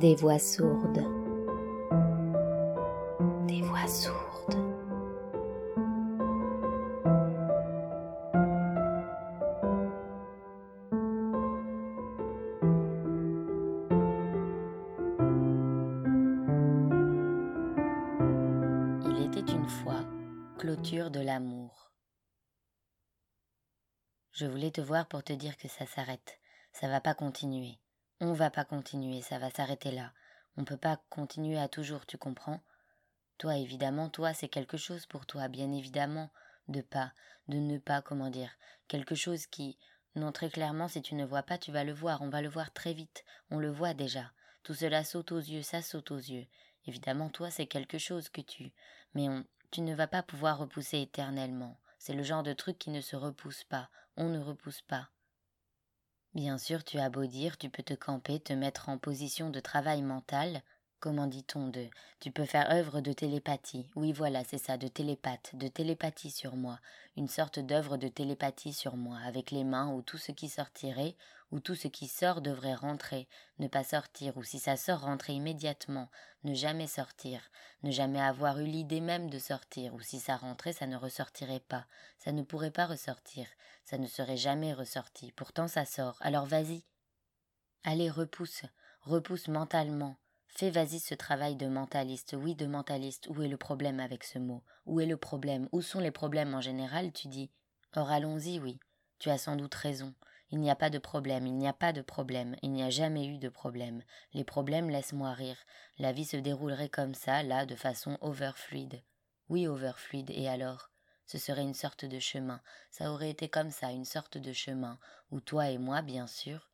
des voix sourdes, des voix sourdes. Il était une fois clôture de l'amour. Je voulais te voir pour te dire que ça s'arrête, ça va pas continuer. On va pas continuer, ça va s'arrêter là. On peut pas continuer à toujours, tu comprends? Toi, évidemment, toi, c'est quelque chose pour toi, bien évidemment, de pas, de ne pas, comment dire, quelque chose qui, non, très clairement, si tu ne vois pas, tu vas le voir, on va le voir très vite, on le voit déjà. Tout cela saute aux yeux, ça saute aux yeux. Évidemment, toi, c'est quelque chose que tu, mais on, tu ne vas pas pouvoir repousser éternellement. C'est le genre de truc qui ne se repousse pas, on ne repousse pas. Bien sûr, tu as beau dire, tu peux te camper, te mettre en position de travail mental, comment dit-on de tu peux faire œuvre de télépathie. Oui, voilà, c'est ça, de télépathe, de télépathie sur moi, une sorte d'œuvre de télépathie sur moi, avec les mains où tout ce qui sortirait, où tout ce qui sort devrait rentrer, ne pas sortir, ou si ça sort, rentrer immédiatement, ne jamais sortir, ne jamais avoir eu l'idée même de sortir, ou si ça rentrait, ça ne ressortirait pas, ça ne pourrait pas ressortir, ça ne serait jamais ressorti, pourtant ça sort, alors vas-y. Allez, repousse, repousse mentalement, Fais vas-y ce travail de mentaliste, oui de mentaliste, où est le problème avec ce mot? Où est le problème? Où sont les problèmes en général? Tu dis. Or allons-y, oui. Tu as sans doute raison. Il n'y a pas de problème, il n'y a pas de problème, il n'y a jamais eu de problème. Les problèmes laisse-moi rire. La vie se déroulerait comme ça, là, de façon overfluide. Oui, overfluide, et alors? Ce serait une sorte de chemin. Ça aurait été comme ça, une sorte de chemin, où toi et moi, bien sûr.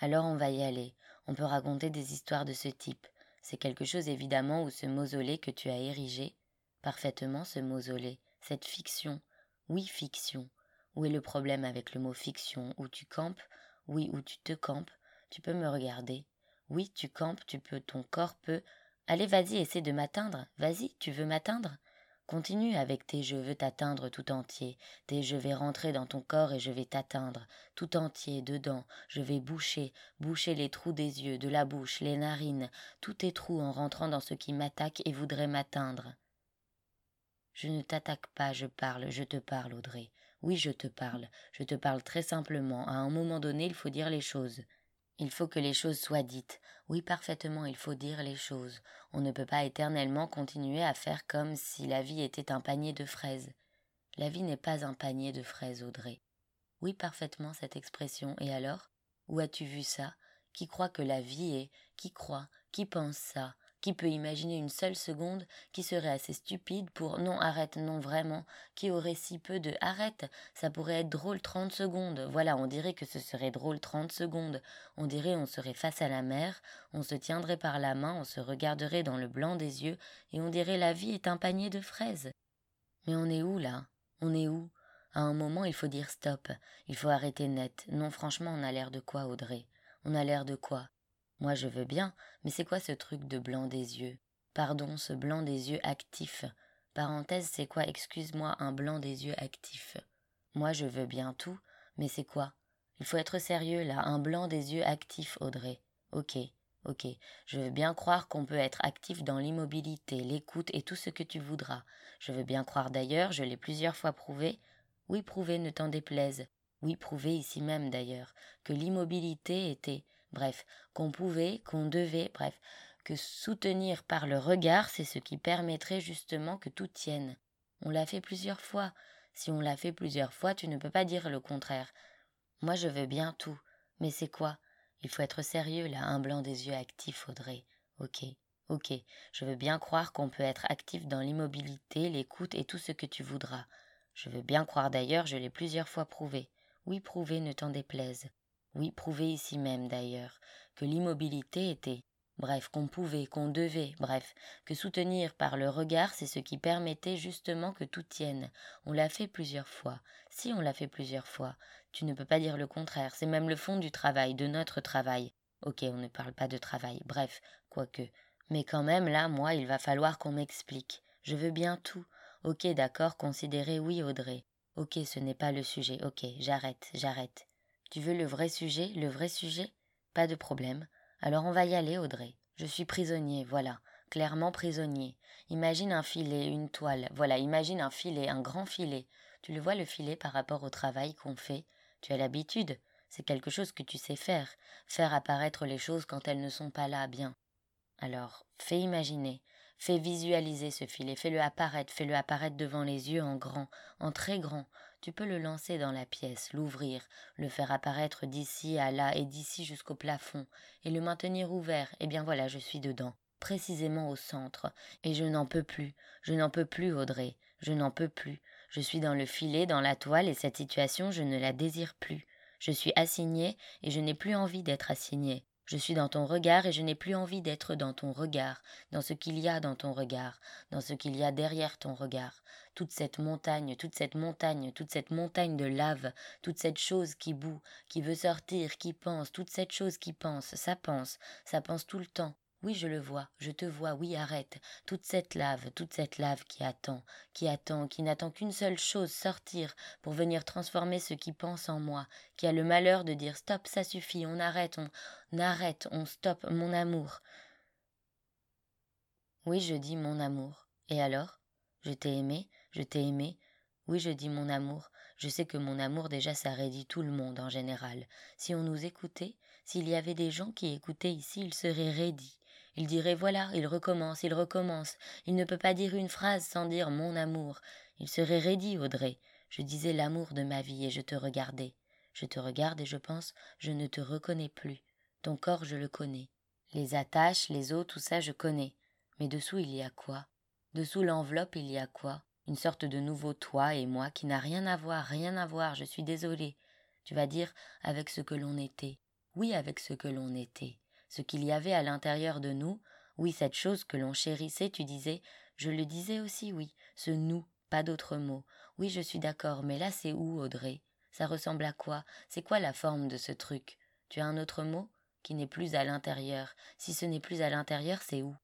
Alors on va y aller. On peut raconter des histoires de ce type. C'est quelque chose évidemment où ce mausolée que tu as érigé, parfaitement ce mausolée, cette fiction, oui fiction. Où est le problème avec le mot fiction? Où tu campes? Oui, où tu te campes? Tu peux me regarder. Oui, tu campes, tu peux, ton corps peut. Allez, vas-y, essaie de m'atteindre. Vas-y, tu veux m'atteindre? Continue avec tes je veux t'atteindre tout entier, tes je vais rentrer dans ton corps et je vais t'atteindre, tout entier, dedans, je vais boucher, boucher les trous des yeux, de la bouche, les narines, tous tes trous en rentrant dans ce qui m'attaque et voudrait m'atteindre. Je ne t'attaque pas, je parle, je te parle, Audrey. Oui, je te parle, je te parle très simplement. À un moment donné, il faut dire les choses. Il faut que les choses soient dites. Oui, parfaitement, il faut dire les choses. On ne peut pas éternellement continuer à faire comme si la vie était un panier de fraises. La vie n'est pas un panier de fraises, Audrey. Oui, parfaitement, cette expression. Et alors? Où as-tu vu ça? Qui croit que la vie est? Qui croit? Qui pense ça? Qui peut imaginer une seule seconde qui serait assez stupide pour non arrête non vraiment qui aurait si peu de arrête ça pourrait être drôle trente secondes voilà on dirait que ce serait drôle trente secondes. On dirait on serait face à la mer on se tiendrait par la main on se regarderait dans le blanc des yeux et on dirait la vie est un panier de fraises. Mais on est où là? On est où? À un moment il faut dire stop. Il faut arrêter net. Non franchement on a l'air de quoi Audrey? On a l'air de quoi? Moi je veux bien, mais c'est quoi ce truc de blanc des yeux? Pardon, ce blanc des yeux actif. Parenthèse, c'est quoi, excuse-moi, un blanc des yeux actif Moi je veux bien tout, mais c'est quoi? Il faut être sérieux là, un blanc des yeux actif, Audrey. Ok, ok, je veux bien croire qu'on peut être actif dans l'immobilité, l'écoute et tout ce que tu voudras. Je veux bien croire d'ailleurs, je l'ai plusieurs fois prouvé. Oui, prouvé ne t'en déplaise. Oui, prouvé ici même d'ailleurs, que l'immobilité était bref, qu'on pouvait, qu'on devait, bref, que soutenir par le regard, c'est ce qui permettrait justement que tout tienne. On l'a fait plusieurs fois. Si on l'a fait plusieurs fois, tu ne peux pas dire le contraire. Moi, je veux bien tout. Mais c'est quoi? Il faut être sérieux, là, un blanc des yeux actifs, Audrey. Ok, ok, je veux bien croire qu'on peut être actif dans l'immobilité, l'écoute et tout ce que tu voudras. Je veux bien croire d'ailleurs, je l'ai plusieurs fois prouvé. Oui, prouvé ne t'en déplaise oui prouvé ici même d'ailleurs, que l'immobilité était, bref, qu'on pouvait, qu'on devait, bref, que soutenir par le regard, c'est ce qui permettait justement que tout tienne. On l'a fait plusieurs fois. Si on l'a fait plusieurs fois, tu ne peux pas dire le contraire, c'est même le fond du travail, de notre travail. Ok, on ne parle pas de travail, bref, quoique. Mais quand même, là, moi, il va falloir qu'on m'explique. Je veux bien tout. Ok, d'accord, considérez oui, Audrey. Ok, ce n'est pas le sujet. Ok, j'arrête, j'arrête. Tu veux le vrai sujet, le vrai sujet? Pas de problème. Alors on va y aller, Audrey. Je suis prisonnier, voilà, clairement prisonnier. Imagine un filet, une toile, voilà, imagine un filet, un grand filet. Tu le vois le filet par rapport au travail qu'on fait? Tu as l'habitude, c'est quelque chose que tu sais faire, faire apparaître les choses quand elles ne sont pas là bien. Alors, fais imaginer, fais visualiser ce filet, fais-le apparaître, fais-le apparaître devant les yeux en grand, en très grand. Tu peux le lancer dans la pièce, l'ouvrir, le faire apparaître d'ici à là et d'ici jusqu'au plafond, et le maintenir ouvert. Eh bien voilà, je suis dedans, précisément au centre, et je n'en peux plus, je n'en peux plus, Audrey, je n'en peux plus. Je suis dans le filet, dans la toile, et cette situation, je ne la désire plus. Je suis assigné, et je n'ai plus envie d'être assigné. Je suis dans ton regard et je n'ai plus envie d'être dans ton regard, dans ce qu'il y a dans ton regard, dans ce qu'il y a derrière ton regard. Toute cette montagne, toute cette montagne, toute cette montagne de lave, toute cette chose qui bout, qui veut sortir, qui pense, toute cette chose qui pense, ça pense, ça pense tout le temps, oui, je le vois, je te vois, oui, arrête. Toute cette lave, toute cette lave qui attend, qui attend, qui n'attend qu'une seule chose, sortir, pour venir transformer ce qui pense en moi, qui a le malheur de dire stop, ça suffit, on arrête, on arrête, on stoppe, mon amour. Oui, je dis mon amour. Et alors? Je t'ai aimé, je t'ai aimé. Oui, je dis mon amour. Je sais que mon amour déjà ça raidit tout le monde en général. Si on nous écoutait, s'il y avait des gens qui écoutaient ici, ils seraient raidis. Il dirait voilà, il recommence, il recommence. Il ne peut pas dire une phrase sans dire mon amour. Il serait raidi, Audrey. Je disais l'amour de ma vie et je te regardais. Je te regarde et je pense, je ne te reconnais plus. Ton corps, je le connais. Les attaches, les os, tout ça, je connais. Mais dessous, il y a quoi? Dessous l'enveloppe, il y a quoi? Une sorte de nouveau toi et moi qui n'a rien à voir, rien à voir, je suis désolée. Tu vas dire avec ce que l'on était. Oui, avec ce que l'on était ce qu'il y avait à l'intérieur de nous, oui, cette chose que l'on chérissait, tu disais, je le disais aussi, oui, ce nous, pas d'autre mot. Oui, je suis d'accord, mais là c'est où, Audrey? Ça ressemble à quoi? C'est quoi la forme de ce truc? Tu as un autre mot Qui n'est plus à l'intérieur? Si ce n'est plus à l'intérieur, c'est où?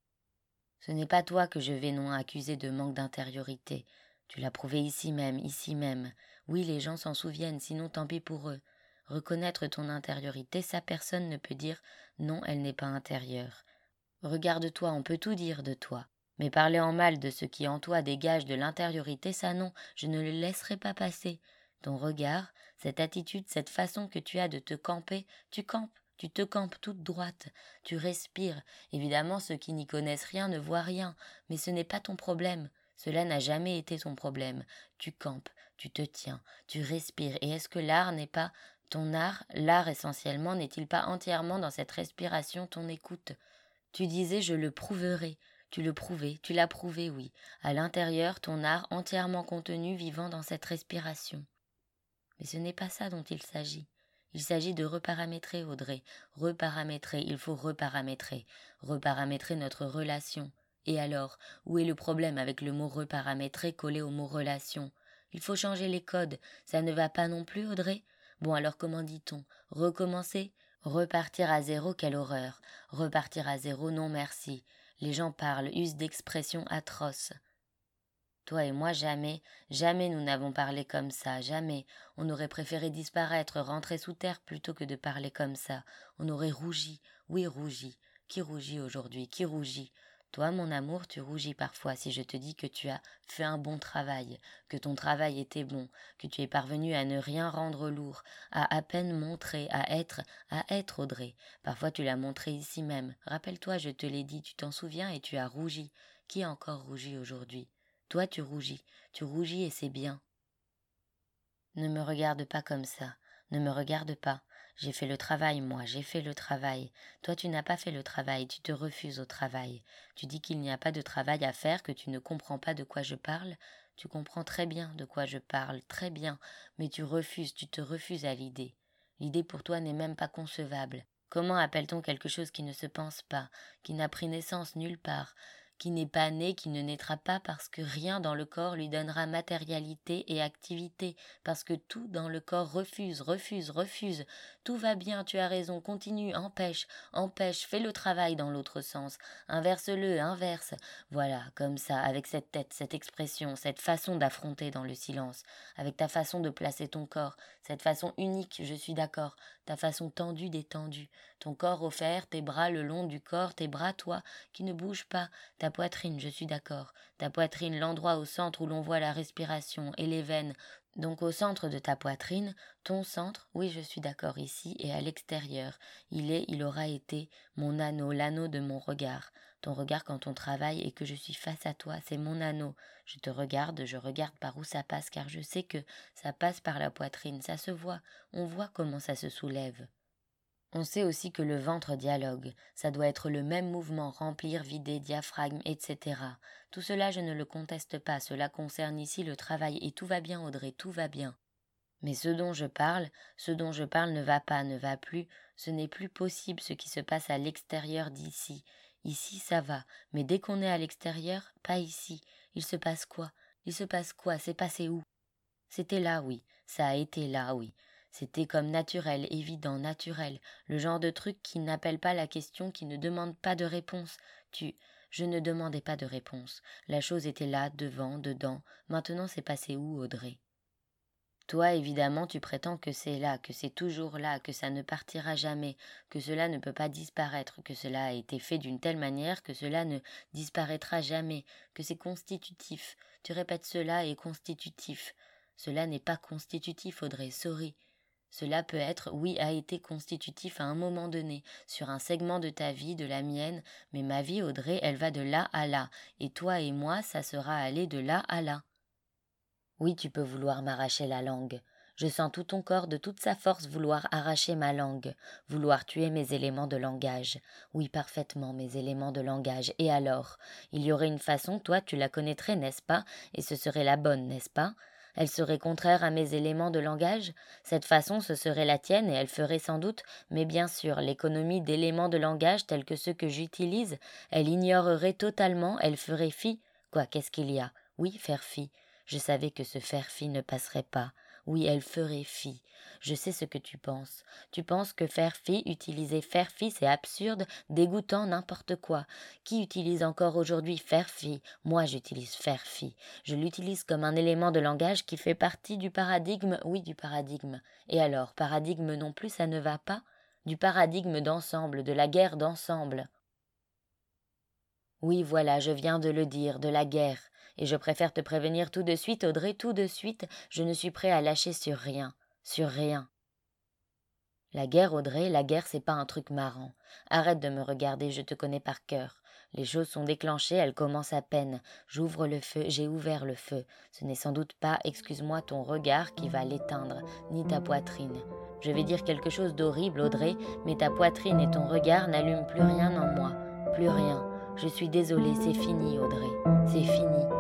Ce n'est pas toi que je vais non accuser de manque d'intériorité. Tu l'as prouvé ici même, ici même. Oui, les gens s'en souviennent, sinon tant pis pour eux. Reconnaître ton intériorité, sa personne ne peut dire non, elle n'est pas intérieure. Regarde-toi, on peut tout dire de toi. Mais parler en mal de ce qui en toi dégage de l'intériorité, ça non, je ne le laisserai pas passer. Ton regard, cette attitude, cette façon que tu as de te camper, tu campes, tu te campes toute droite, tu respires. Évidemment, ceux qui n'y connaissent rien ne voient rien, mais ce n'est pas ton problème. Cela n'a jamais été ton problème. Tu campes, tu te tiens, tu respires. Et est-ce que l'art n'est pas ton art, l'art essentiellement, n'est-il pas entièrement dans cette respiration, ton écoute? Tu disais je le prouverai. Tu le prouvais, tu l'as prouvé, oui. À l'intérieur, ton art entièrement contenu vivant dans cette respiration. Mais ce n'est pas ça dont il s'agit. Il s'agit de reparamétrer, Audrey. Reparamétrer, il faut reparamétrer. Reparamétrer notre relation. Et alors, où est le problème avec le mot reparamétrer collé au mot relation? Il faut changer les codes. Ça ne va pas non plus, Audrey? Bon alors comment dit-on? Recommencer? Repartir à zéro, quelle horreur Repartir à zéro, non merci. Les gens parlent, usent d'expressions atroces. Toi et moi, jamais, jamais nous n'avons parlé comme ça, jamais. On aurait préféré disparaître, rentrer sous terre plutôt que de parler comme ça. On aurait rougi, oui rougi. Qui rougit aujourd'hui? Qui rougit? Toi, mon amour, tu rougis parfois si je te dis que tu as fait un bon travail, que ton travail était bon, que tu es parvenu à ne rien rendre lourd, à à peine montrer, à être, à être Audrey. Parfois tu l'as montré ici même. Rappelle-toi, je te l'ai dit, tu t'en souviens et tu as rougi. Qui encore rougi aujourd'hui? Toi, tu rougis, tu rougis et c'est bien. Ne me regarde pas comme ça, ne me regarde pas. J'ai fait le travail, moi, j'ai fait le travail. Toi, tu n'as pas fait le travail, tu te refuses au travail. Tu dis qu'il n'y a pas de travail à faire, que tu ne comprends pas de quoi je parle. Tu comprends très bien de quoi je parle, très bien, mais tu refuses, tu te refuses à l'idée. L'idée pour toi n'est même pas concevable. Comment appelle-t-on quelque chose qui ne se pense pas, qui n'a pris naissance nulle part, qui n'est pas né, qui ne naîtra pas parce que rien dans le corps lui donnera matérialité et activité, parce que tout dans le corps refuse, refuse, refuse. Tout va bien, tu as raison, continue, empêche, empêche, fais le travail dans l'autre sens, inverse-le, inverse. Voilà, comme ça, avec cette tête, cette expression, cette façon d'affronter dans le silence, avec ta façon de placer ton corps, cette façon unique, je suis d'accord, ta façon tendue, détendue, ton corps offert, tes bras le long du corps, tes bras, toi, qui ne bougent pas, ta poitrine, je suis d'accord, ta poitrine, l'endroit au centre où l'on voit la respiration et les veines, donc au centre de ta poitrine, ton centre, oui je suis d'accord ici et à l'extérieur, il est, il aura été mon anneau, l'anneau de mon regard. Ton regard quand on travaille et que je suis face à toi, c'est mon anneau. Je te regarde, je regarde par où ça passe, car je sais que ça passe par la poitrine, ça se voit, on voit comment ça se soulève. On sait aussi que le ventre dialogue, ça doit être le même mouvement, remplir, vider, diaphragme, etc. Tout cela je ne le conteste pas, cela concerne ici le travail, et tout va bien, Audrey, tout va bien. Mais ce dont je parle, ce dont je parle ne va pas, ne va plus, ce n'est plus possible ce qui se passe à l'extérieur d'ici, Ici, ça va, mais dès qu'on est à l'extérieur, pas ici. Il se passe quoi? Il se passe quoi? C'est passé où? C'était là, oui. Ça a été là, oui. C'était comme naturel, évident, naturel, le genre de truc qui n'appelle pas la question, qui ne demande pas de réponse. Tu. Je ne demandais pas de réponse. La chose était là, devant, dedans. Maintenant, c'est passé où, Audrey? Toi, évidemment, tu prétends que c'est là, que c'est toujours là, que ça ne partira jamais, que cela ne peut pas disparaître, que cela a été fait d'une telle manière que cela ne disparaîtra jamais, que c'est constitutif. Tu répètes cela est constitutif. Cela n'est pas constitutif, Audrey, sorry. Cela peut être, oui, a été constitutif à un moment donné, sur un segment de ta vie, de la mienne, mais ma vie, Audrey, elle va de là à là, et toi et moi, ça sera aller de là à là. Oui, tu peux vouloir m'arracher la langue. Je sens tout ton corps de toute sa force vouloir arracher ma langue, vouloir tuer mes éléments de langage. Oui, parfaitement, mes éléments de langage. Et alors? Il y aurait une façon, toi tu la connaîtrais, n'est-ce pas? Et ce serait la bonne, n'est-ce pas? Elle serait contraire à mes éléments de langage Cette façon, ce serait la tienne et elle ferait sans doute, mais bien sûr, l'économie d'éléments de langage tels que ceux que j'utilise, elle ignorerait totalement, elle ferait fi. Quoi, qu'est-ce qu'il y a? Oui, faire fi. Je savais que ce faire fi ne passerait pas. Oui, elle ferait fi. Je sais ce que tu penses. Tu penses que faire fi, utiliser faire fi, c'est absurde, dégoûtant, n'importe quoi. Qui utilise encore aujourd'hui faire fi? Moi, j'utilise faire fi. Je l'utilise comme un élément de langage qui fait partie du paradigme, oui, du paradigme. Et alors, paradigme non plus, ça ne va pas? Du paradigme d'ensemble, de la guerre d'ensemble? Oui, voilà, je viens de le dire, de la guerre. Et je préfère te prévenir tout de suite, Audrey, tout de suite, je ne suis prêt à lâcher sur rien, sur rien. La guerre, Audrey, la guerre, c'est pas un truc marrant. Arrête de me regarder, je te connais par cœur. Les choses sont déclenchées, elles commencent à peine. J'ouvre le feu, j'ai ouvert le feu. Ce n'est sans doute pas, excuse-moi, ton regard qui va l'éteindre, ni ta poitrine. Je vais dire quelque chose d'horrible, Audrey, mais ta poitrine et ton regard n'allument plus rien en moi. Plus rien. Je suis désolée, c'est fini, Audrey. C'est fini.